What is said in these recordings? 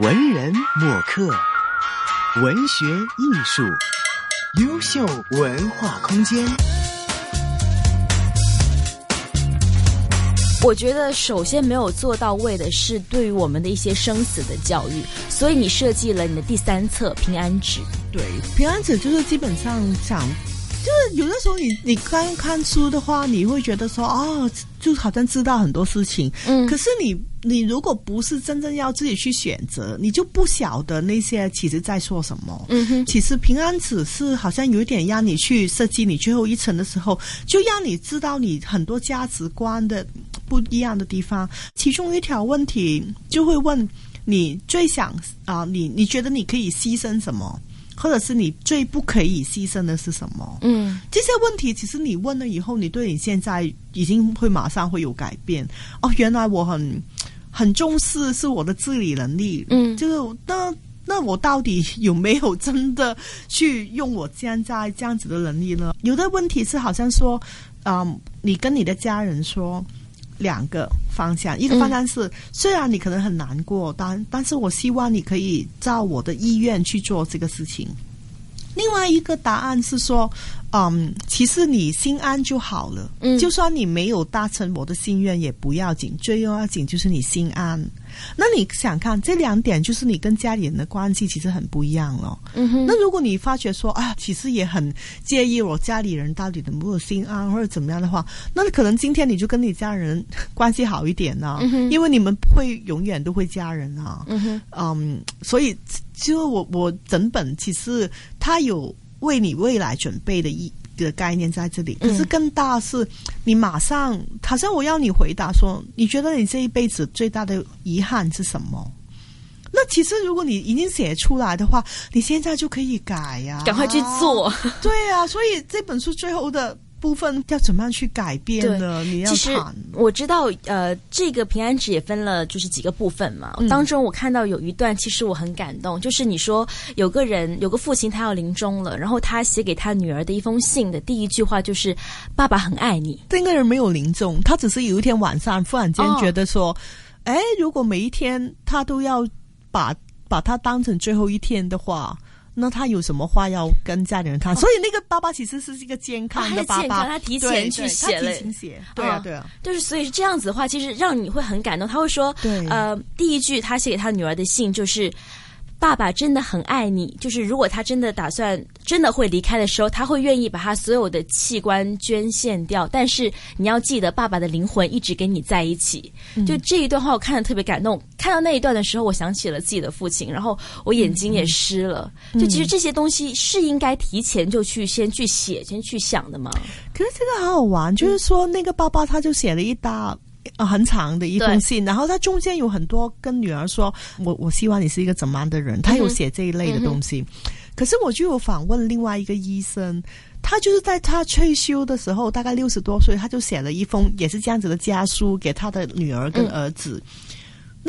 文人墨客，文学艺术，优秀文化空间。我觉得首先没有做到位的是对于我们的一些生死的教育，所以你设计了你的第三册平安纸。对，平安纸就是基本上想。就是有的时候，你你刚看书的话，你会觉得说，哦，就好像知道很多事情。嗯。可是你你如果不是真正要自己去选择，你就不晓得那些其实在说什么。嗯哼。其实平安纸是好像有一点让你去设计你最后一层的时候，就让你知道你很多价值观的不一样的地方。其中一条问题就会问你最想啊，你你觉得你可以牺牲什么？或者是你最不可以牺牲的是什么？嗯，这些问题其实你问了以后，你对你现在已经会马上会有改变。哦，原来我很很重视是我的自理能力。嗯，就是那那我到底有没有真的去用我现在这样子的能力呢？有的问题是好像说，嗯，你跟你的家人说。两个方向，一个方向是，虽然你可能很难过，但但是我希望你可以照我的意愿去做这个事情。另外一个答案是说，嗯，其实你心安就好了，嗯，就算你没有达成我的心愿也不要紧，最要紧就是你心安。那你想看这两点，就是你跟家里人的关系其实很不一样了。嗯哼。那如果你发觉说啊，其实也很介意我家里人到底能不能心安或者怎么样的话，那可能今天你就跟你家人关系好一点呢。因为你们不会永远都会家人啊。嗯哼。嗯，所以就我我整本其实它有为你未来准备的一个概念在这里，可是更大是，你马上好像我要你回答说，你觉得你这一辈子最大的遗憾是什么？那其实如果你已经写出来的话，你现在就可以改呀，赶快去做。对啊，所以这本书最后的。部分要怎么样去改变呢？你要其实我知道，呃，这个平安纸也分了就是几个部分嘛。当中我看到有一段，其实我很感动，就是你说有个人有个父亲他要临终了，然后他写给他女儿的一封信的第一句话就是“爸爸很爱你”。这个人没有临终，他只是有一天晚上忽然间觉得说：“哎，如果每一天他都要把把他当成最后一天的话。”那他有什么话要跟家里人谈？所以那个爸爸其实是一个健康的爸爸，他提前去写了，对啊对啊，就是所以是这样子的话，其实让你会很感动。他会说，呃，第一句他写给他女儿的信就是。爸爸真的很爱你，就是如果他真的打算真的会离开的时候，他会愿意把他所有的器官捐献掉。但是你要记得，爸爸的灵魂一直跟你在一起。就这一段话，我看的特别感动。看到那一段的时候，我想起了自己的父亲，然后我眼睛也湿了。就其实这些东西是应该提前就去先去写，先去想的吗？可是这个好好玩，就是说那个爸爸他就写了一大。啊，很长的一封信，然后他中间有很多跟女儿说：“我我希望你是一个怎么样的人。”他有写这一类的东西。可是我就有访问另外一个医生，他就是在他退休的时候，大概六十多岁，他就写了一封也是这样子的家书给他的女儿跟儿子。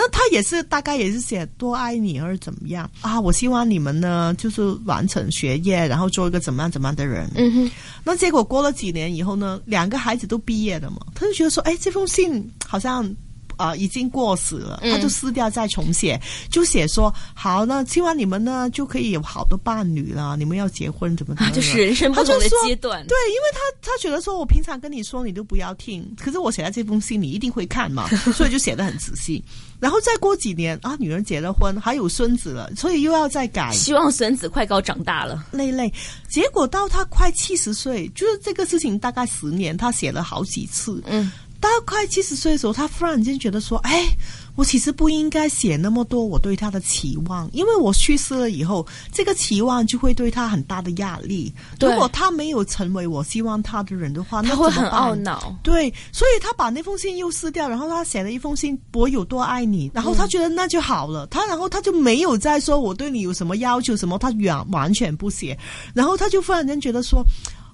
那他也是大概也是写多爱你，或者怎么样啊？我希望你们呢，就是完成学业，然后做一个怎么样怎么样的人。嗯哼。那结果过了几年以后呢，两个孩子都毕业了嘛，他就觉得说，哎，这封信好像。啊，已经过时了，他就撕掉再重写，就写说好，呢希望你们呢就可以有好多伴侣了，你们要结婚怎么怎么，就是人生不同的阶段。对，因为他他觉得说我平常跟你说你都不要听，可是我写在这封信你一定会看嘛，所以就写的很仔细。然后再过几年啊，女人结了婚，还有孙子了，所以又要再改，希望孙子快高长大了。累累，结果到他快七十岁，就是这个事情大概十年，他写了好几次。嗯。到快七十岁的时候，他忽然间觉得说：“哎，我其实不应该写那么多我对他的期望，因为我去世了以后，这个期望就会对他很大的压力。如果他没有成为我希望他的人的话，他会很懊恼。对，所以他把那封信又撕掉，然后他写了一封信：我有多爱你。然后他觉得那就好了，他然后他就没有再说我对你有什么要求什么，他完完全不写。然后他就忽然间觉得说。”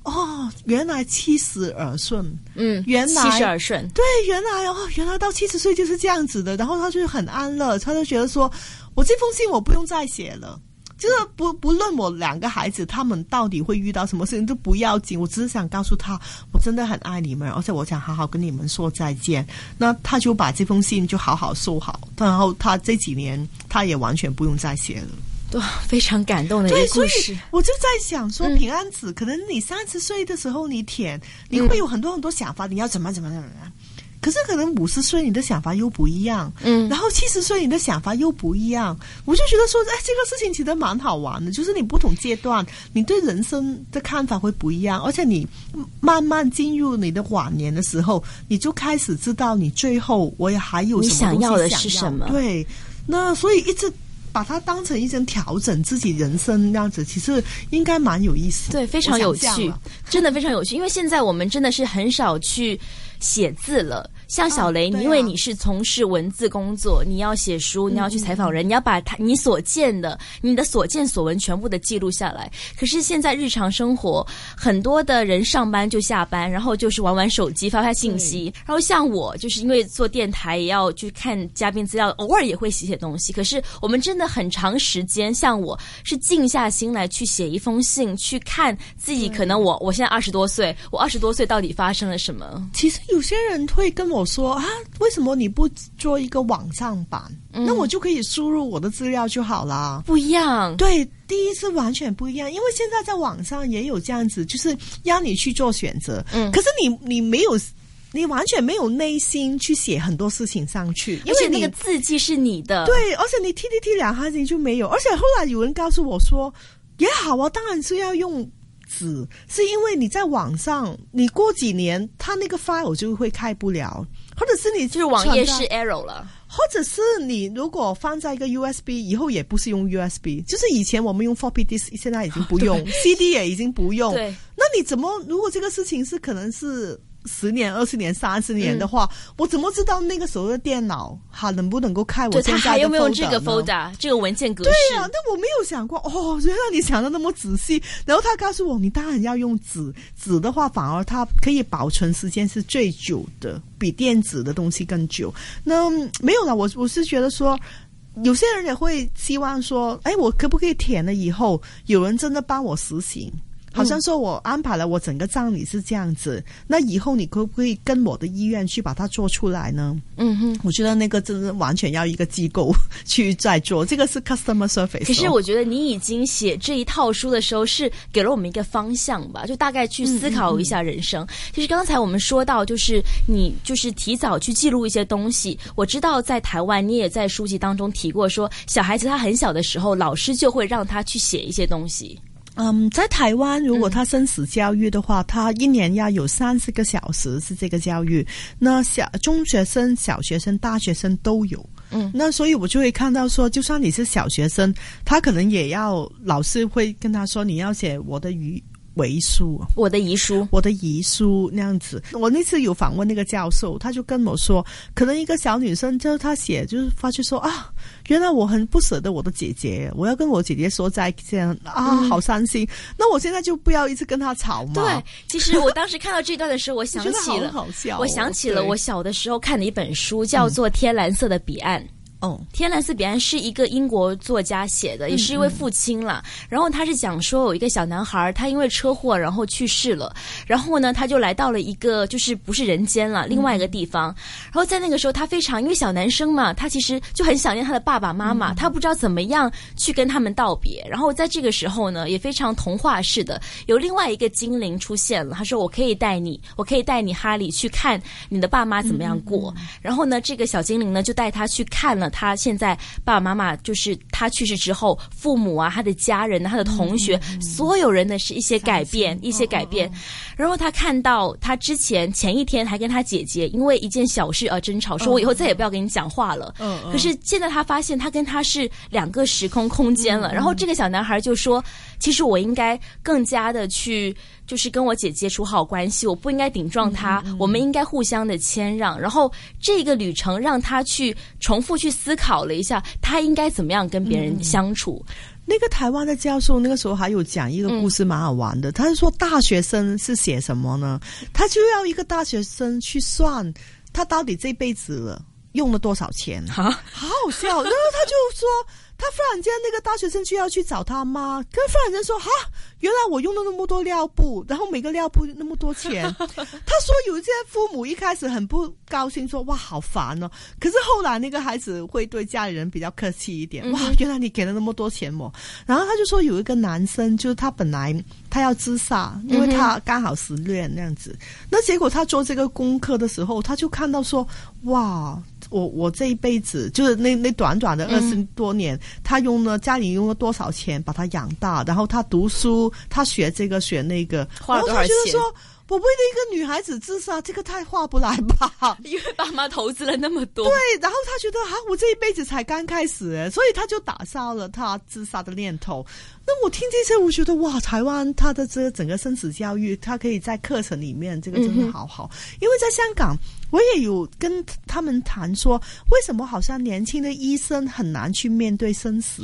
哦，原来七十而顺，嗯，原来七十而顺，对，原来哦，原来到七十岁就是这样子的。然后他就很安乐，他就觉得说，我这封信我不用再写了，就是不不论我两个孩子他们到底会遇到什么事情都不要紧，我只是想告诉他，我真的很爱你们，而且我想好好跟你们说再见。那他就把这封信就好好收好，然后他这几年他也完全不用再写了。对，非常感动的一个故事。我就在想说，平安子，可能你三十岁的时候你舔，你会有很多很多想法，你要怎么怎么怎么样。可是可能五十岁你的想法又不一样，嗯，然后七十岁你的想法又不一样，我就觉得说，哎，这个事情其实蛮好玩的，就是你不同阶段，你对人生的看法会不一样，而且你慢慢进入你的晚年的时候，你就开始知道你最后我也还有你想要的是什么，对，那所以一直。把它当成一种调整自己人生那样子，其实应该蛮有意思，对，非常有趣，真的非常有趣。因为现在我们真的是很少去写字了。像小雷，因为你是从事文字工作，你要写书，你要去采访人，你要把他你所见的、你的所见所闻全部的记录下来。可是现在日常生活，很多的人上班就下班，然后就是玩玩手机、发发信息。然后像我，就是因为做电台，也要去看嘉宾资料，偶尔也会写写东西。可是我们真的很长时间，像我是静下心来去写一封信，去看自己。可能我我现在二十多岁，我二十多岁到底发生了什么？其实有些人会跟我说啊，为什么你不做一个网上版？那我就可以输入我的资料就好了。不一样，对，第一次完全不一样，因为现在在网上也有这样子，就是让你去做选择。嗯，可是你你没有，你完全没有内心去写很多事情上去，因为那个字迹是你的。对，而且你 T T T 两行字就没有。而且后来有人告诉我说，也好啊，当然是要用。纸是因为你在网上，你过几年，它那个 file 就会开不了，或者是你就是网页是 error 了，或者是你如果放在一个 USB，以后也不是用 USB，就是以前我们用 floppy disk，现在已经不用，CD 也已经不用，对，那你怎么如果这个事情是可能是？十年、二十年、三十年的话，我怎么知道那个时候的电脑还能不能够开我现在的还有没有这个 folder 这个文件格式？对呀，那我没有想过哦，原来你想的那么仔细。然后他告诉我，你当然要用纸，纸的话反而它可以保存时间是最久的，比电子的东西更久。那没有了，我我是觉得说，有些人也会希望说，哎，我可不可以填了以后，有人真的帮我实行？好像说我安排了我整个葬礼是这样子，那以后你可不可以跟我的意愿去把它做出来呢？嗯哼，我觉得那个真的完全要一个机构 去在做，这个是 customer service。可是我觉得你已经写这一套书的时候，是给了我们一个方向吧，就大概去思考一下人生。其实刚才我们说到，就是你就是提早去记录一些东西。我知道在台湾，你也在书籍当中提过，说小孩子他很小的时候，老师就会让他去写一些东西。嗯，在台湾，如果他生死教育的话，他一年要有三十个小时是这个教育。那小中学生、小学生、大学生都有。嗯，那所以我就会看到说，就算你是小学生，他可能也要老师会跟他说，你要写我的语。遗书，我的遗书，我的遗书那样子。我那次有访问那个教授，他就跟我说，可能一个小女生就是她写，就是发去说啊，原来我很不舍得我的姐姐，我要跟我姐姐说再见啊，好伤心。那我现在就不要一直跟她吵嘛。对，其实我当时看到这段的时候，我想起了，好笑，我想起了我小的时候看的一本书，叫做《天蓝色的彼岸》。哦，《天蓝色彼岸》是一个英国作家写的，也是一位父亲了。然后他是讲说，有一个小男孩，他因为车祸然后去世了。然后呢，他就来到了一个就是不是人间了，另外一个地方。然后在那个时候，他非常因为小男生嘛，他其实就很想念他的爸爸妈妈，他不知道怎么样去跟他们道别。然后在这个时候呢，也非常童话式的，有另外一个精灵出现了。他说：“我可以带你，我可以带你哈利去看你的爸妈怎么样过。”然后呢，这个小精灵呢就带他去看了。他现在爸爸妈妈就是他去世之后，父母啊，他的家人、他的同学，所有人的是一些改变，一些改变。然后他看到他之前前一天还跟他姐姐因为一件小事而争吵，说我以后再也不要跟你讲话了。嗯可是现在他发现他跟他是两个时空空间了。然后这个小男孩就说：“其实我应该更加的去。”就是跟我姐姐处好关系，我不应该顶撞她，我们应该互相的谦让。然后这个旅程让他去重复去思考了一下，他应该怎么样跟别人相处。那个台湾的教授那个时候还有讲一个故事，蛮好玩的。他是说大学生是写什么呢？他就要一个大学生去算他到底这辈子用了多少钱。哈，好好笑。然后他就说。他忽然间那个大学生就要去找他妈，跟忽然间说哈。原来我用了那么多尿布，然后每个尿布那么多钱。他说有一些父母一开始很不高兴，说哇好烦哦。可是后来那个孩子会对家里人比较客气一点。哇，原来你给了那么多钱我。然后他就说有一个男生，就是他本来他要自杀，因为他刚好失恋那样子。那结果他做这个功课的时候，他就看到说哇。我我这一辈子就是那那短短的二十多年，他用了家里用了多少钱把他养大，然后他读书，他学这个学那个，花了多少钱？我为了一个女孩子自杀，这个太划不来吧？因为爸妈投资了那么多。对，然后他觉得啊，我这一辈子才刚开始，所以他就打消了他自杀的念头。那我听这些，我觉得哇，台湾他的这个整个生死教育，他可以在课程里面，这个真的好好。因为在香港，我也有跟他们谈说，为什么好像年轻的医生很难去面对生死。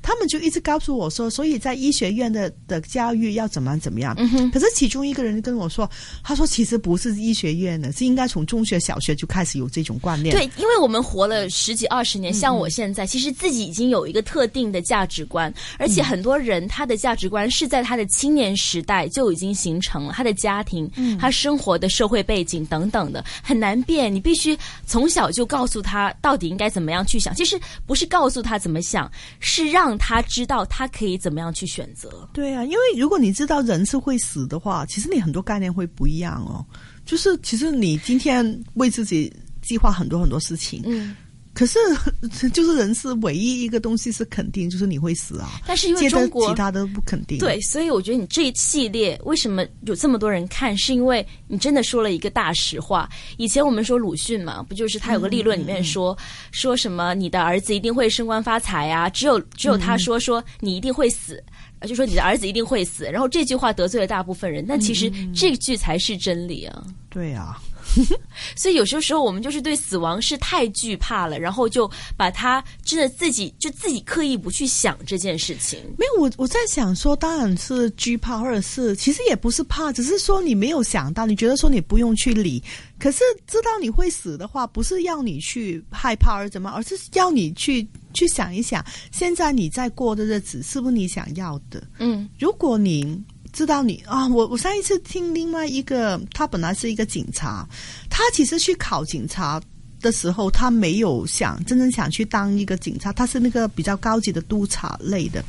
他们就一直告诉我说，所以在医学院的的教育要怎么怎么样。可是其中一个人跟我说，他说其实不是医学院的，是应该从中学、小学就开始有这种观念。对，因为我们活了十几二十年，像我现在，其实自己已经有一个特定的价值观，而且很多人他的价值观是在他的青年时代就已经形成了，他的家庭、他生活的社会背景等等的很难变。你必须从小就告诉他到底应该怎么样去想。其实不是告诉他怎么想，是让。他知道他可以怎么样去选择？对啊，因为如果你知道人是会死的话，其实你很多概念会不一样哦。就是其实你今天为自己计划很多很多事情，嗯。可是，就是人是唯一一个东西是肯定，就是你会死啊。但是因为中国其他的不肯定，对，所以我觉得你这一系列为什么有这么多人看，是因为你真的说了一个大实话。以前我们说鲁迅嘛，不就是他有个立论里面说说什么你的儿子一定会升官发财啊？只有只有他说说你一定会死，就说你的儿子一定会死。然后这句话得罪了大部分人，但其实这句才是真理啊。对啊。所以有些时候我们就是对死亡是太惧怕了，然后就把它真的自己就自己刻意不去想这件事情。没有，我我在想说，当然是惧怕，或者是其实也不是怕，只是说你没有想到，你觉得说你不用去理。可是知道你会死的话，不是要你去害怕而怎么，而是要你去去想一想，现在你在过的日子是不是你想要的？嗯，如果你。知道你啊，我我上一次听另外一个，他本来是一个警察，他其实去考警察。的时候，他没有想真正想去当一个警察，他是那个比较高级的督察类的。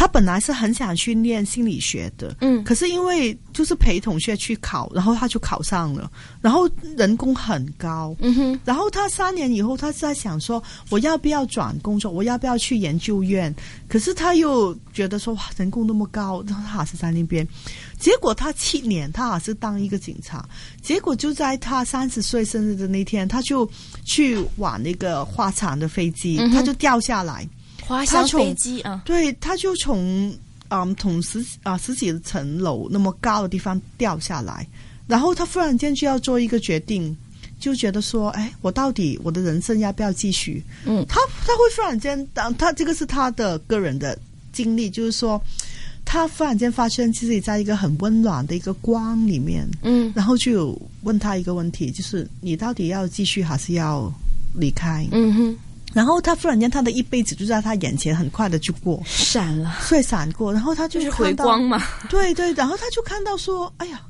他本来是很想去念心理学的，嗯，可是因为就是陪同学去考，然后他就考上了，然后人工很高，嗯哼。然后他三年以后，他是在想说，我要不要转工作，我要不要去研究院？可是他又觉得说，哇，人工那么高，然后他还是在那边。结果他七年，他还是当一个警察。结果就在他三十岁生日的那天，他就去往那个花场的飞机，他就掉下来。花香飞机啊，对，他就从嗯从十啊十几层楼那么高的地方掉下来，然后他忽然间就要做一个决定，就觉得说，哎，我到底我的人生要不要继续？嗯，他他会忽然间，当他这个是他的个人的经历，就是说。他忽然间发现自己在一个很温暖的一个光里面，嗯，然后就问他一个问题，就是你到底要继续还是要离开？嗯哼，然后他突然间他的一辈子就在他眼前很快的就过闪了，会，闪过，然后他就是回光嘛，对对，然后他就看到说，哎呀。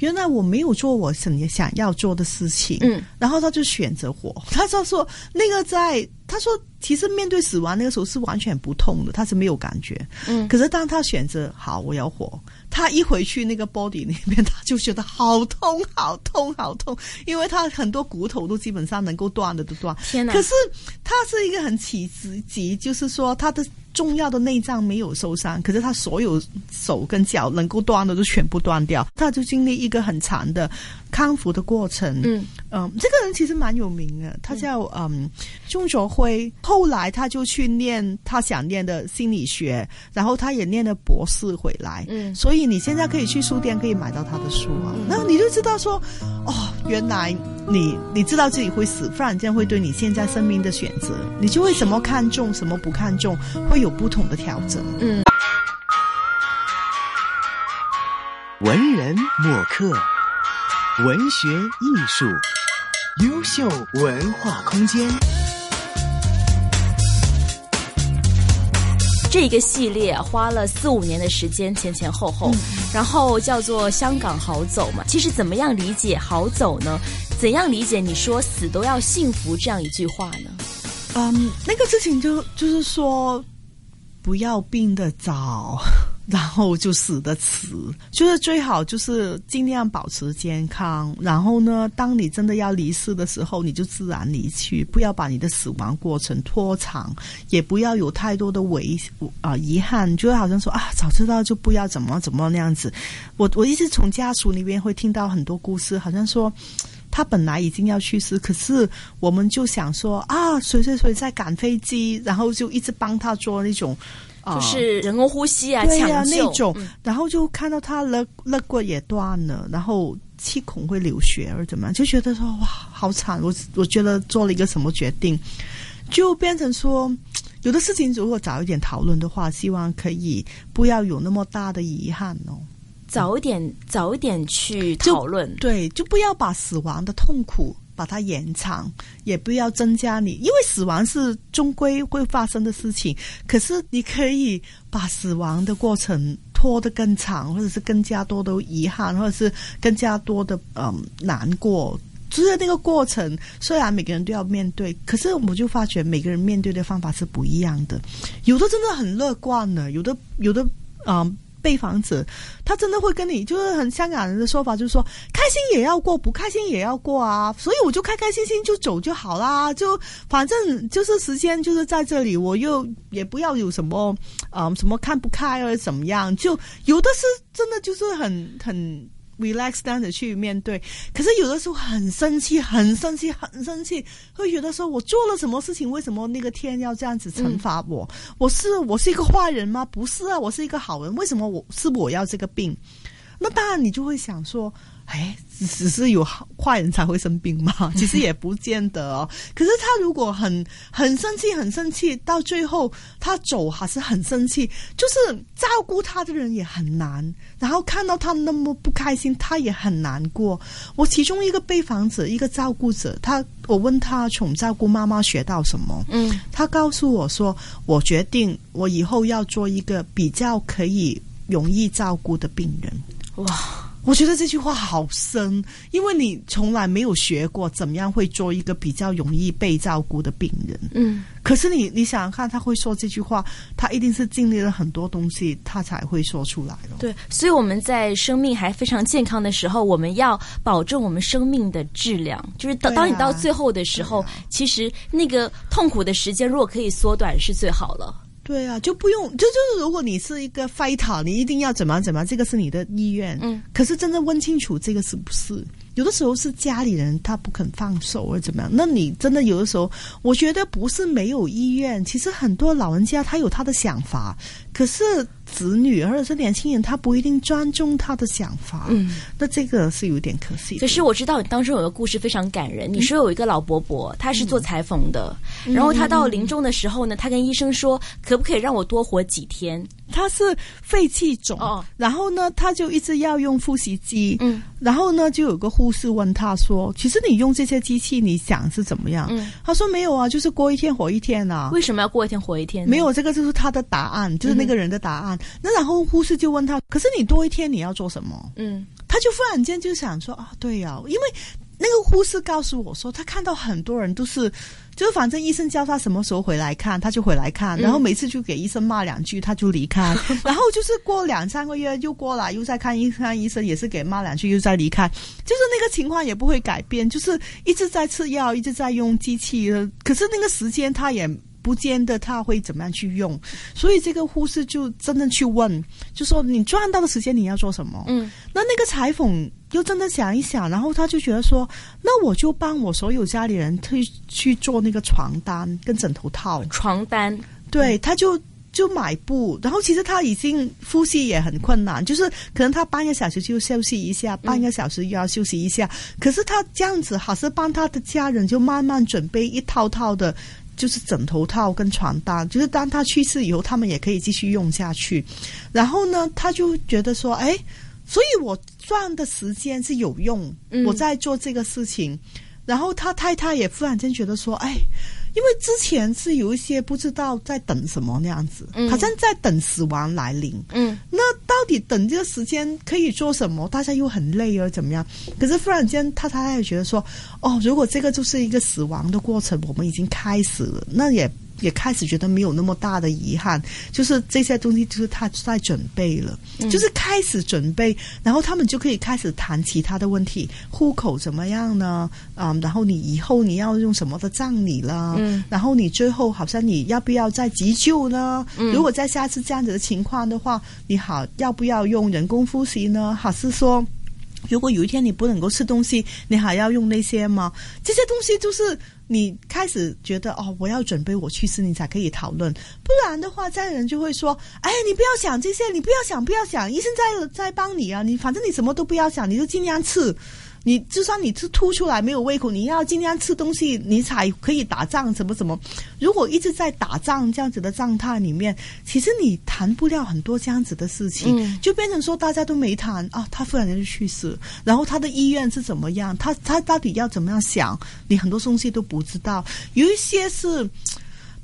原来我没有做我想想要做的事情，嗯，然后他就选择活。他就说那个在，他说其实面对死亡那个时候是完全不痛的，他是没有感觉，嗯。可是当他选择好我要活，他一回去那个 body 里面，他就觉得好痛好痛好痛，因为他很多骨头都基本上能够断的都断。天哪！可是他是一个很奇迹，就是说他的。重要的内脏没有受伤，可是他所有手跟脚能够断的都全部断掉，他就经历一个很长的康复的过程。嗯嗯，这个人其实蛮有名的，他叫嗯钟卓辉。后来他就去念他想念的心理学，然后他也念了博士回来。嗯，所以你现在可以去书店可以买到他的书啊，那你就知道说，哦，原来你你知道自己会死，忽然间会对你现在生命的选择，你就会什么看重，什么不看重，会。有不同的调整。嗯，文人墨客，文学艺术，优秀文化空间。这个系列花了四五年的时间，前前后后，然后叫做《香港好走》嘛。其实怎么样理解“好走”呢？怎样理解你说“死都要幸福”这样一句话呢？嗯，那个事情就就是说，不要病的早。然后就死的迟，就是最好就是尽量保持健康。然后呢，当你真的要离世的时候，你就自然离去，不要把你的死亡过程拖长，也不要有太多的遗啊遗憾。就好像说啊，早知道就不要怎么怎么那样子。我我一直从家属那边会听到很多故事，好像说他本来已经要去世，可是我们就想说啊，谁谁谁在赶飞机，然后就一直帮他做那种。就是人工呼吸啊，对啊，那种，然后就看到他肋肋骨也断了，然后气孔会流血，而怎么样，就觉得说哇，好惨！我我觉得做了一个什么决定，就变成说，有的事情如果早一点讨论的话，希望可以不要有那么大的遗憾哦。早一点，早一点去讨论，对，就不要把死亡的痛苦。把它延长，也不要增加你，因为死亡是终归会发生的事情。可是你可以把死亡的过程拖得更长，或者是更加多的遗憾，或者是更加多的嗯难过。就是那个过程，虽然每个人都要面对，可是我就发觉每个人面对的方法是不一样的。有的真的很乐观的，有的有的嗯。被房子，他真的会跟你，就是很香港人的说法，就是说开心也要过，不开心也要过啊。所以我就开开心心就走就好啦，就反正就是时间就是在这里，我又也不要有什么啊什么看不开或者怎么样，就有的是真的就是很很。Relax down 的去面对，可是有的时候很生气，很生气，很生气，会觉得说我做了什么事情，为什么那个天要这样子惩罚我？我是我是一个坏人吗？不是啊，我是一个好人，为什么我是我要这个病？那当然你就会想说。哎，只是有坏人才会生病吗？其实也不见得哦。可是他如果很很生气，很生气，到最后他走还是很生气，就是照顾他的人也很难。然后看到他那么不开心，他也很难过。我其中一个被访者，一个照顾者，他我问他从照顾妈妈学到什么？嗯，他告诉我说，我决定我以后要做一个比较可以容易照顾的病人。哇！我觉得这句话好深，因为你从来没有学过怎么样会做一个比较容易被照顾的病人。嗯，可是你你想想看，他会说这句话，他一定是经历了很多东西，他才会说出来的。对，所以我们在生命还非常健康的时候，我们要保证我们生命的质量。就是当当你到最后的时候，其实那个痛苦的时间如果可以缩短，是最好了。对啊，就不用，就就是如果你是一个 fighter，你一定要怎么怎么，这个是你的意愿。嗯，可是真正问清楚这个是不是？有的时候是家里人他不肯放手或者怎么样，那你真的有的时候，我觉得不是没有意愿，其实很多老人家他有他的想法，可是子女或者是年轻人他不一定尊重他的想法，嗯，那这个是有点可惜。可是我知道你当中有个故事非常感人，你说有一个老伯伯，他是做裁缝的，然后他到临终的时候呢，他跟医生说，可不可以让我多活几天？他是肺气肿，然后呢，他就一直要用呼吸机，嗯，然后呢，就有个护士问他说：“其实你用这些机器，你想是怎么样？”嗯，他说：“没有啊，就是过一天活一天啊。”为什么要过一天活一天？没有，这个就是他的答案，就是那个人的答案。那然后护士就问他：“可是你多一天你要做什么？”嗯，他就忽然间就想说：“啊，对呀，因为那个护士告诉我说，他看到很多人都是。”就是反正医生叫他什么时候回来看，他就回来看，然后每次就给医生骂两句，他就离开。然后就是过两三个月又过来，又再看医生，医生也是给骂两句，又再离开。就是那个情况也不会改变，就是一直在吃药，一直在用机器。可是那个时间他也不见得他会怎么样去用，所以这个护士就真的去问，就说你赚到的时间你要做什么？嗯，那那个裁缝。又真的想一想，然后他就觉得说，那我就帮我所有家里人去去做那个床单跟枕头套。床单，对，他就就买布，然后其实他已经呼吸也很困难，就是可能他半个小时就休息一下，半个小时又要休息一下。可是他这样子，还是帮他的家人就慢慢准备一套套的，就是枕头套跟床单，就是当他去世以后，他们也可以继续用下去。然后呢，他就觉得说，哎。所以我赚的时间是有用，我在做这个事情，然后他太太也忽然间觉得说，哎。因为之前是有一些不知道在等什么那样子，好像在等死亡来临。嗯，那到底等这个时间可以做什么？大家又很累啊，怎么样？可是忽然间，他太太也觉得说，哦，如果这个就是一个死亡的过程，我们已经开始了，那也。也开始觉得没有那么大的遗憾，就是这些东西就是他在准备了，就是开始准备，然后他们就可以开始谈其他的问题，户口怎么样呢？啊，然后你以后你要用什么的葬礼啦？嗯，然后你最后好像你要不要再急救呢？嗯，如果在下次这样子的情况的话，你好要不要用人工呼吸呢？还是说？如果有一天你不能够吃东西，你还要用那些吗？这些东西就是你开始觉得哦，我要准备我去世，你才可以讨论。不然的话，家人就会说：“哎，你不要想这些，你不要想，不要想，医生在在帮你啊，你反正你什么都不要想，你就尽量吃。”你就算你是吐出来没有胃口，你要尽量吃东西，你才可以打仗，怎么怎么。如果一直在打仗这样子的状态里面，其实你谈不了很多这样子的事情，就变成说大家都没谈啊，他忽然间就去世，然后他的意愿是怎么样，他他到底要怎么样想，你很多东西都不知道，有一些是。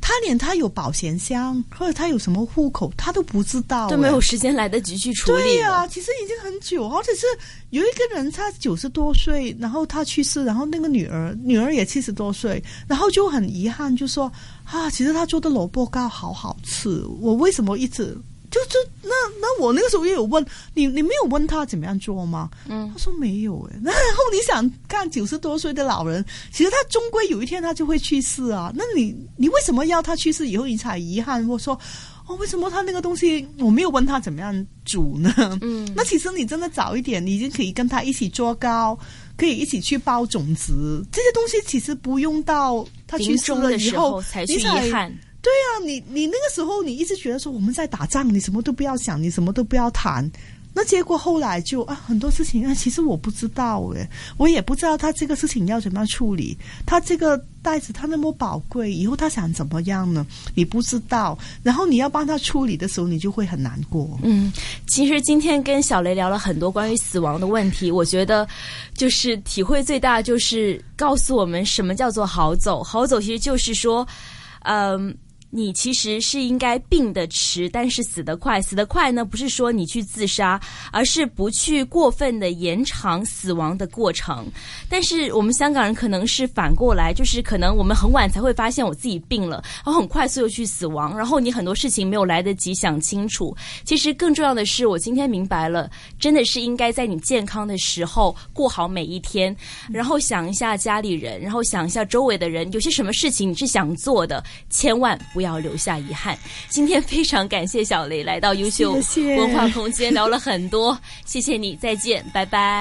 他连他有保险箱或者他有什么户口，他都不知道，都没有时间来得及去处理。对呀，其实已经很久，而且是有一个人他九十多岁，然后他去世，然后那个女儿女儿也七十多岁，然后就很遗憾，就说啊，其实他做的萝卜糕好好吃，我为什么一直。就就那那我那个时候也有问你，你没有问他怎么样做吗？嗯，他说没有哎。然后你想看九十多岁的老人，其实他终归有一天他就会去世啊。那你你为什么要他去世以后你才遗憾？我说哦，为什么他那个东西我没有问他怎么样煮呢？嗯，那其实你真的早一点，你已经可以跟他一起做糕，可以一起去包种子，这些东西其实不用到他去世了以后才去遗憾。对啊，你你那个时候你一直觉得说我们在打仗，你什么都不要想，你什么都不要谈。那结果后来就啊很多事情啊，其实我不知道诶，我也不知道他这个事情要怎么样处理。他这个袋子他那么宝贵，以后他想怎么样呢？你不知道。然后你要帮他处理的时候，你就会很难过。嗯，其实今天跟小雷聊了很多关于死亡的问题，我觉得就是体会最大就是告诉我们什么叫做好走。好走其实就是说，嗯。你其实是应该病的迟，但是死得快。死得快呢，不是说你去自杀，而是不去过分的延长死亡的过程。但是我们香港人可能是反过来，就是可能我们很晚才会发现我自己病了，然后很快速又去死亡，然后你很多事情没有来得及想清楚。其实更重要的是，我今天明白了，真的是应该在你健康的时候过好每一天，然后想一下家里人，然后想一下周围的人，有些什么事情你是想做的，千万。不要留下遗憾。今天非常感谢小雷来到优秀文化空间，聊了很多，谢谢你，再见，拜拜。